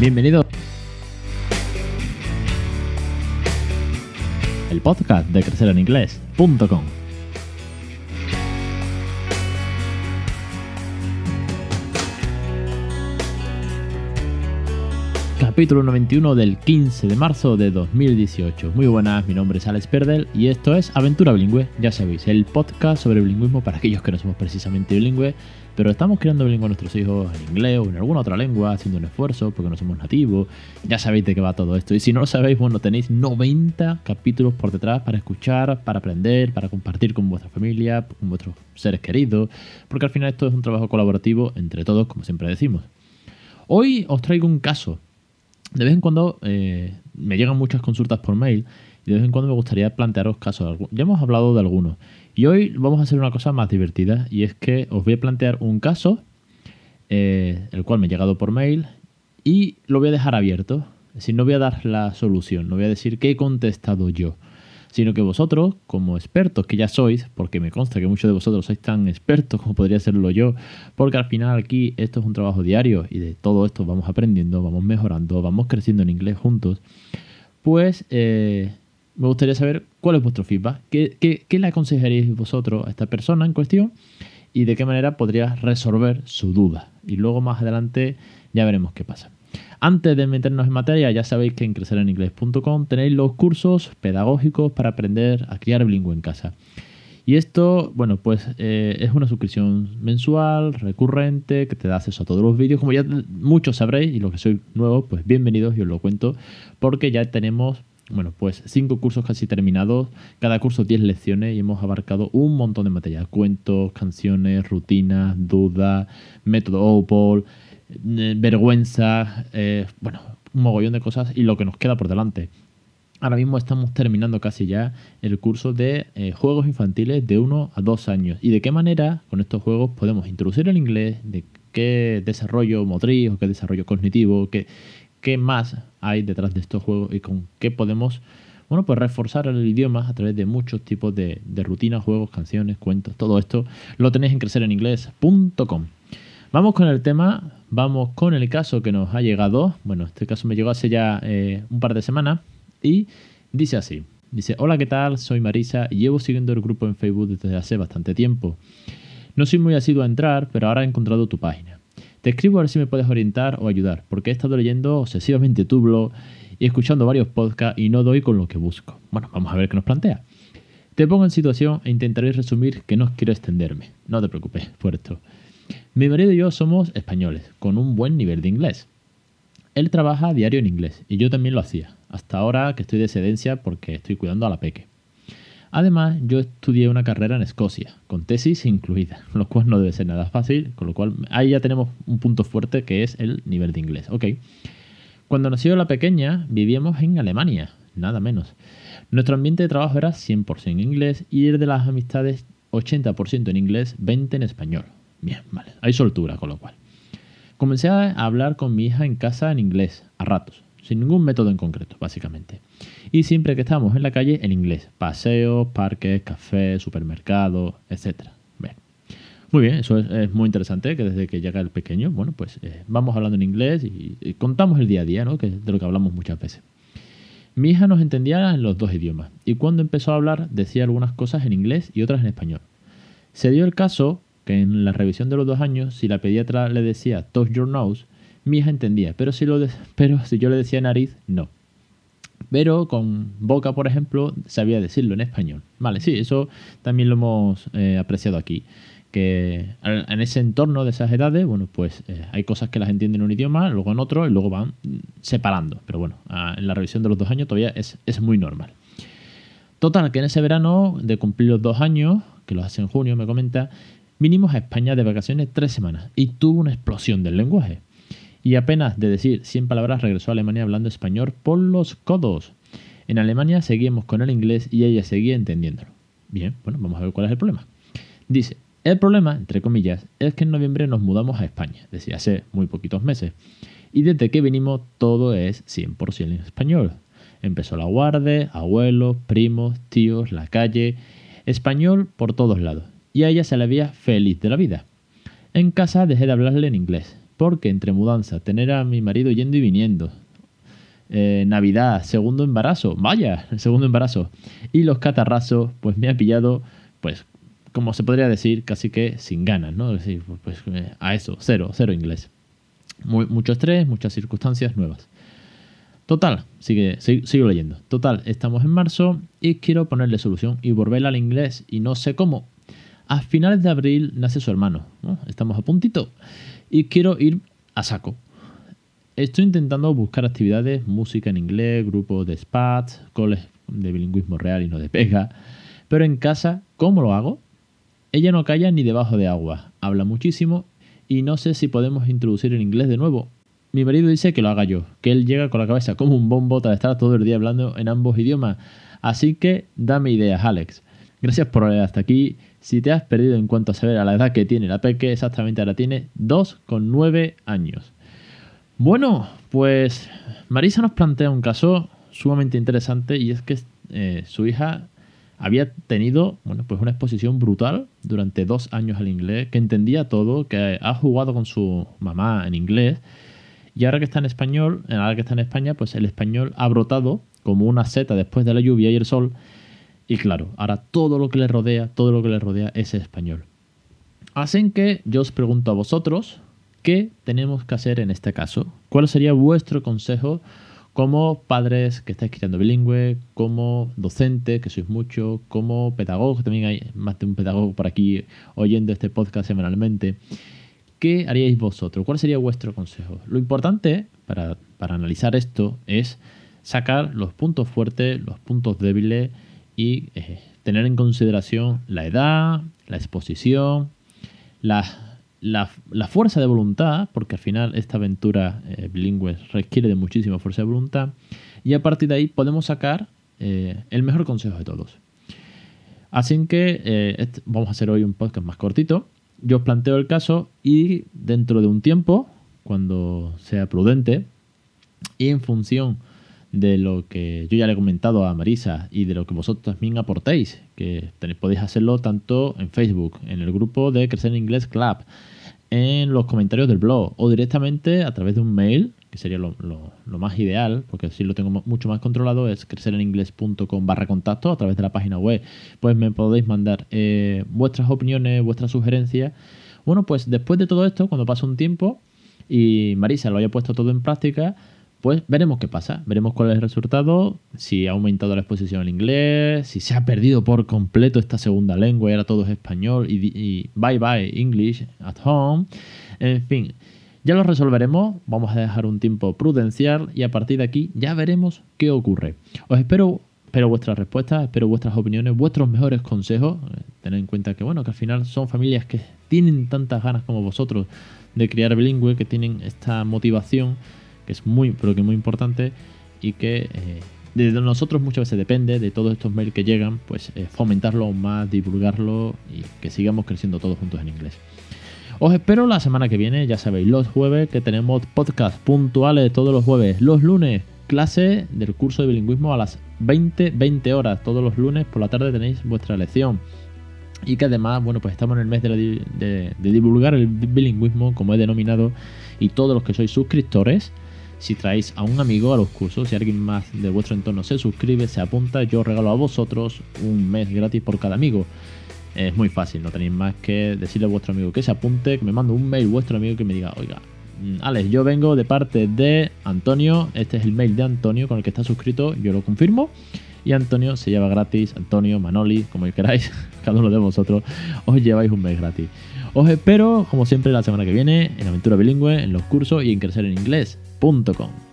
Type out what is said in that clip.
Bienvenido. El podcast de crecereninglés.com. Capítulo 91 del 15 de marzo de 2018. Muy buenas, mi nombre es Alex Perdel y esto es Aventura Bilingüe, ya sabéis, el podcast sobre bilingüismo para aquellos que no somos precisamente bilingües, pero estamos creando bilingüe a nuestros hijos en inglés o en alguna otra lengua, haciendo un esfuerzo porque no somos nativos. Ya sabéis de qué va todo esto. Y si no lo sabéis, bueno, tenéis 90 capítulos por detrás para escuchar, para aprender, para compartir con vuestra familia, con vuestros seres queridos, porque al final esto es un trabajo colaborativo entre todos, como siempre decimos. Hoy os traigo un caso. De vez en cuando eh, me llegan muchas consultas por mail y de vez en cuando me gustaría plantearos casos. Ya hemos hablado de algunos. Y hoy vamos a hacer una cosa más divertida y es que os voy a plantear un caso, eh, el cual me ha llegado por mail, y lo voy a dejar abierto. Es decir, no voy a dar la solución, no voy a decir qué he contestado yo, sino que vosotros, como expertos que ya sois, porque me consta que muchos de vosotros sois tan expertos como podría serlo yo, porque al final aquí esto es un trabajo diario y de todo esto vamos aprendiendo, vamos mejorando, vamos creciendo en inglés juntos, pues eh, me gustaría saber cuál es vuestro feedback, qué, qué, le aconsejaríais vosotros a esta persona en cuestión y de qué manera podría resolver su duda. Y luego más adelante ya veremos qué pasa. Antes de meternos en materia, ya sabéis que en crecereninglés.com tenéis los cursos pedagógicos para aprender a criar bilingüe en casa. Y esto, bueno, pues eh, es una suscripción mensual, recurrente, que te da acceso a todos los vídeos. Como ya muchos sabréis, y los que sois nuevos, pues bienvenidos, y os lo cuento, porque ya tenemos bueno, pues cinco cursos casi terminados, cada curso 10 lecciones y hemos abarcado un montón de material, cuentos, canciones, rutinas, dudas, método OPOL, vergüenza, eh, bueno, un mogollón de cosas y lo que nos queda por delante. Ahora mismo estamos terminando casi ya el curso de eh, juegos infantiles de 1 a 2 años. ¿Y de qué manera con estos juegos podemos introducir el inglés? ¿De qué desarrollo motriz o qué desarrollo cognitivo? ¿Qué, qué más hay detrás de estos juegos y con qué podemos bueno, pues reforzar el idioma a través de muchos tipos de, rutinas, juegos, canciones, cuentos, todo esto lo tenéis en crecereninglés.com. Vamos con el tema, vamos con el caso que nos ha llegado. Bueno, este caso me llegó hace ya eh, un par de semanas y dice así. Dice, hola, ¿qué tal? Soy Marisa y llevo siguiendo el grupo en Facebook desde hace bastante tiempo. No soy muy asiduo a entrar, pero ahora he encontrado tu página. Te escribo a ver si me puedes orientar o ayudar, porque he estado leyendo obsesivamente tu blog y escuchando varios podcasts y no doy con lo que busco. Bueno, vamos a ver qué nos plantea. Te pongo en situación e intentaré resumir que no quiero extenderme. No te preocupes por esto. Mi marido y yo somos españoles, con un buen nivel de inglés. Él trabaja diario en inglés y yo también lo hacía, hasta ahora que estoy de excedencia porque estoy cuidando a la peque. Además, yo estudié una carrera en Escocia, con tesis incluida, lo cual no debe ser nada fácil, con lo cual ahí ya tenemos un punto fuerte que es el nivel de inglés. Ok. Cuando nació la pequeña, vivíamos en Alemania, nada menos. Nuestro ambiente de trabajo era 100% en inglés y el de las amistades 80% en inglés, 20% en español. Bien, vale, hay soltura con lo cual. Comencé a hablar con mi hija en casa en inglés, a ratos, sin ningún método en concreto, básicamente. Y siempre que estamos en la calle, en inglés. Paseos, parques, cafés, supermercados, etc. Bien. Muy bien, eso es, muy interesante, que desde que llega el pequeño, bueno, pues eh, vamos hablando en inglés y, contamos el día a día, ¿no? Que es de lo que hablamos muchas veces. Mi hija nos entendía en los dos idiomas y cuando empezó a hablar decía algunas cosas en inglés y otras en español. Se dio el caso que en la revisión de los dos años, si la pediatra le decía touch your nose, mi hija entendía, pero si, lo pero si yo le decía nariz, no. Pero con boca, por ejemplo, sabía decirlo en español. Vale, sí, eso también lo hemos eh, apreciado aquí. Que en ese entorno de esas edades, bueno, pues eh, hay cosas que las entienden en un idioma, luego en otro, y luego van separando. Pero bueno, en la revisión de los dos años todavía es, es muy normal. Total, que en ese verano de cumplir los dos años, que los hace en junio, me comenta, vinimos a España de vacaciones tres semanas y tuvo una explosión del lenguaje y apenas de decir 100 palabras regresó a Alemania hablando español por los codos. En Alemania seguíamos con el inglés y ella seguía entendiéndolo. Bien, bueno, vamos a ver cuál es el problema. Dice, el problema, entre comillas, es que en noviembre nos mudamos a España, decía hace muy poquitos meses, y desde que vinimos todo es 100% en español. Empezó la guardia, abuelos, primos, tíos, la calle, español por todos lados, y a ella se le veía feliz de la vida. En casa dejé de hablarle en inglés, porque entre mudanza, tener a mi marido yendo y viniendo, eh, Navidad, segundo embarazo, vaya, segundo embarazo, y los catarrazos, pues me ha pillado, pues, como se podría decir, casi que sin ganas, ¿no? Es decir, pues eh, a eso, cero, cero inglés. mucho estrés, muchas circunstancias nuevas. Total, sigue, sigo, leyendo. Total, estamos en marzo y quiero ponerle solución y volver al inglés y no sé cómo. A finales de abril nace su hermano, estamos a puntito, y quiero ir a saco. Estoy intentando buscar actividades, música en inglés, grupos de spats, coles de bilingüismo real y no de pega. Pero en casa, ¿cómo lo hago? Ella no calla ni debajo de agua, habla muchísimo y no sé si podemos introducir el inglés de nuevo. Mi marido dice que lo haga yo, que él llega con la cabeza como un bombo tras estar todo el día hablando en ambos idiomas. Así que dame ideas, Alex. Gracias por leer hasta aquí. Si te has perdido en cuanto a saber a la edad que tiene la peque, exactamente ahora tiene 2,9 años. Bueno, pues Marisa nos plantea un caso sumamente interesante y es que eh, su hija había tenido bueno, pues una exposición brutal durante dos años al inglés, que entendía todo, que ha jugado con su mamá en inglés y ahora que está en español, ahora que está en España, pues el español ha brotado como una seta después de la lluvia y el sol y claro, ahora todo lo que le rodea, todo lo que le rodea es español. Así que yo os pregunto a vosotros, ¿Qué tenemos que hacer en este caso? ¿Cuál sería vuestro consejo como padres que estáis criando bilingüe, como docentes, que sois muchos, como pedagogos, también hay más de un pedagogo por aquí oyendo este podcast semanalmente? ¿Qué haríais vosotros? ¿Cuál sería vuestro consejo? Lo importante para, analizar esto es sacar los puntos fuertes, los puntos débiles y eh, tener en consideración la edad, la exposición, la, fuerza de voluntad, porque al final esta aventura eh, bilingüe requiere de muchísima fuerza de voluntad, y a partir de ahí podemos sacar eh, el mejor consejo de todos. Así que vamos a hacer hoy un podcast más cortito. Yo os planteo el caso y dentro de un tiempo, cuando sea prudente, y en función de lo que yo ya le he comentado a Marisa y de lo que vosotros también aportéis, que podéis hacerlo tanto en Facebook, en el grupo de Crecer en Inglés Club, en los comentarios del blog o directamente a través de un mail, que sería lo, más ideal, porque así lo tengo mucho más controlado, es crecereningles.com barra contacto a través de la página web. Pues me podéis mandar eh, vuestras opiniones, vuestras sugerencias. Bueno, pues después de todo esto, cuando pase un tiempo y Marisa lo haya puesto todo en práctica, pues veremos qué pasa, veremos cuál es el resultado, si ha aumentado la exposición al inglés, si se ha perdido por completo esta segunda lengua y ahora todo es español y, bye bye English at home, en fin, ya lo resolveremos, vamos a dejar un tiempo prudencial y a partir de aquí ya veremos qué ocurre. Os espero, espero vuestras respuestas, espero vuestras opiniones, vuestros mejores consejos, tened en cuenta que bueno, que al final son familias que tienen tantas ganas como vosotros de criar bilingüe, que tienen esta motivación que es muy, pero que muy importante y que eh, de nosotros muchas veces depende de todos estos mails que llegan, pues eh, fomentarlo aún más, divulgarlo y que sigamos creciendo todos juntos en inglés. Os espero la semana que viene, ya sabéis, los jueves que tenemos podcast puntuales todos los jueves, los lunes clase del curso de bilingüismo a las 20, 20 horas, todos los lunes por la tarde tenéis vuestra lección. Y que además, bueno, pues estamos en el mes de, de divulgar el bilingüismo, como he denominado, y todos los que sois suscriptores, si traéis a un amigo a los cursos, si alguien más de vuestro entorno se suscribe, se apunta, yo regalo a vosotros un mes gratis por cada amigo. Es muy fácil, no tenéis más que decirle a vuestro amigo que se apunte, que me mande un mail vuestro amigo que me diga, oiga, mm, Alex, yo vengo de parte de Antonio, este es el mail de Antonio con el que está suscrito, yo lo confirmo. Y Antonio se lleva gratis, Antonio, Manoli, como queráis, cada uno de vosotros, os lleváis un mes gratis. Os espero, como siempre, la semana que viene en Aventura Bilingüe, en los cursos y en Crecer en Inglés. Punto com